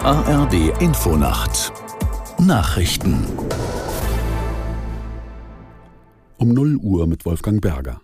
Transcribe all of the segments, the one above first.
ARD Infonacht Nachrichten um 0 Uhr mit Wolfgang Berger.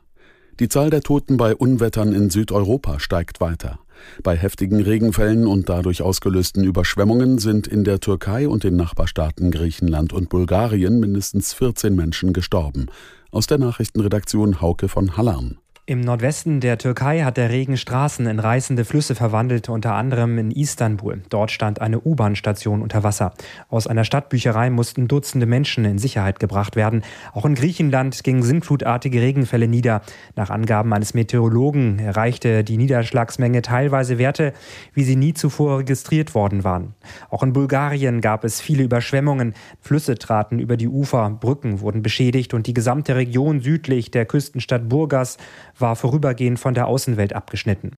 Die Zahl der Toten bei Unwettern in Südeuropa steigt weiter. Bei heftigen Regenfällen und dadurch ausgelösten Überschwemmungen sind in der Türkei und den Nachbarstaaten Griechenland und Bulgarien mindestens 14 Menschen gestorben. Aus der Nachrichtenredaktion Hauke von Hallern. Im Nordwesten der Türkei hat der Regen Straßen in reißende Flüsse verwandelt, unter anderem in Istanbul. Dort stand eine U-Bahn-Station unter Wasser. Aus einer Stadtbücherei mussten Dutzende Menschen in Sicherheit gebracht werden. Auch in Griechenland gingen sintflutartige Regenfälle nieder. Nach Angaben eines Meteorologen erreichte die Niederschlagsmenge teilweise Werte, wie sie nie zuvor registriert worden waren. Auch in Bulgarien gab es viele Überschwemmungen. Flüsse traten über die Ufer, Brücken wurden beschädigt und die gesamte Region südlich der Küstenstadt Burgas war vorübergehend von der Außenwelt abgeschnitten.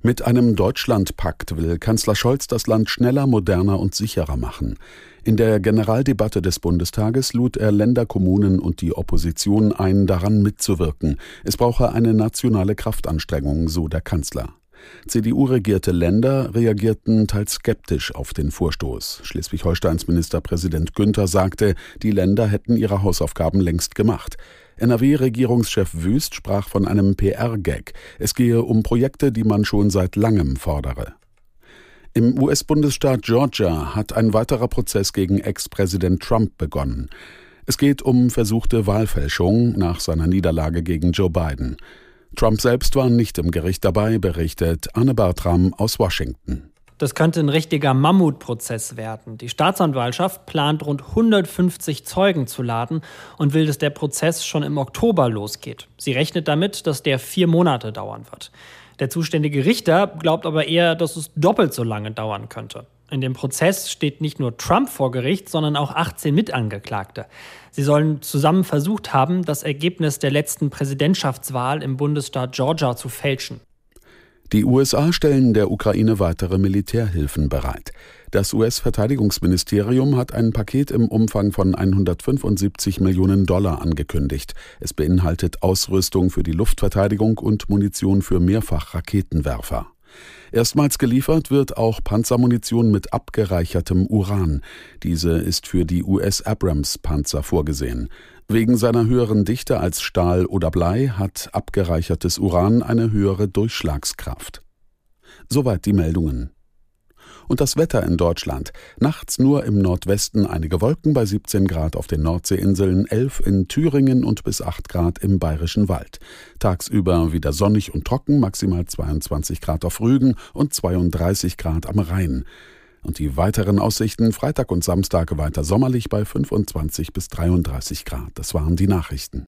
Mit einem Deutschlandpakt will Kanzler Scholz das Land schneller, moderner und sicherer machen. In der Generaldebatte des Bundestages lud er Länder, Kommunen und die Opposition ein, daran mitzuwirken. Es brauche eine nationale Kraftanstrengung, so der Kanzler. CDU-regierte Länder reagierten teils skeptisch auf den Vorstoß. Schleswig-Holsteins Ministerpräsident Günther sagte, die Länder hätten ihre Hausaufgaben längst gemacht. NRW-Regierungschef Wüst sprach von einem PR-Gag. Es gehe um Projekte, die man schon seit langem fordere. Im US-Bundesstaat Georgia hat ein weiterer Prozess gegen Ex-Präsident Trump begonnen. Es geht um versuchte Wahlfälschung nach seiner Niederlage gegen Joe Biden. Trump selbst war nicht im Gericht dabei, berichtet Anne Bartram aus Washington. Das könnte ein richtiger Mammutprozess werden. Die Staatsanwaltschaft plant rund 150 Zeugen zu laden und will, dass der Prozess schon im Oktober losgeht. Sie rechnet damit, dass der vier Monate dauern wird. Der zuständige Richter glaubt aber eher, dass es doppelt so lange dauern könnte. In dem Prozess steht nicht nur Trump vor Gericht, sondern auch 18 Mitangeklagte. Sie sollen zusammen versucht haben, das Ergebnis der letzten Präsidentschaftswahl im Bundesstaat Georgia zu fälschen. Die USA stellen der Ukraine weitere Militärhilfen bereit. Das US-Verteidigungsministerium hat ein Paket im Umfang von 175 Millionen Dollar angekündigt. Es beinhaltet Ausrüstung für die Luftverteidigung und Munition für Mehrfachraketenwerfer. Erstmals geliefert wird auch Panzermunition mit abgereichertem Uran. Diese ist für die US Abrams Panzer vorgesehen. Wegen seiner höheren Dichte als Stahl oder Blei hat abgereichertes Uran eine höhere Durchschlagskraft. Soweit die Meldungen. Und das Wetter in Deutschland. Nachts nur im Nordwesten einige Wolken bei 17 Grad auf den Nordseeinseln, 11 in Thüringen und bis 8 Grad im Bayerischen Wald. Tagsüber wieder sonnig und trocken, maximal 22 Grad auf Rügen und 32 Grad am Rhein. Und die weiteren Aussichten Freitag und Samstag weiter sommerlich bei 25 bis 33 Grad. Das waren die Nachrichten.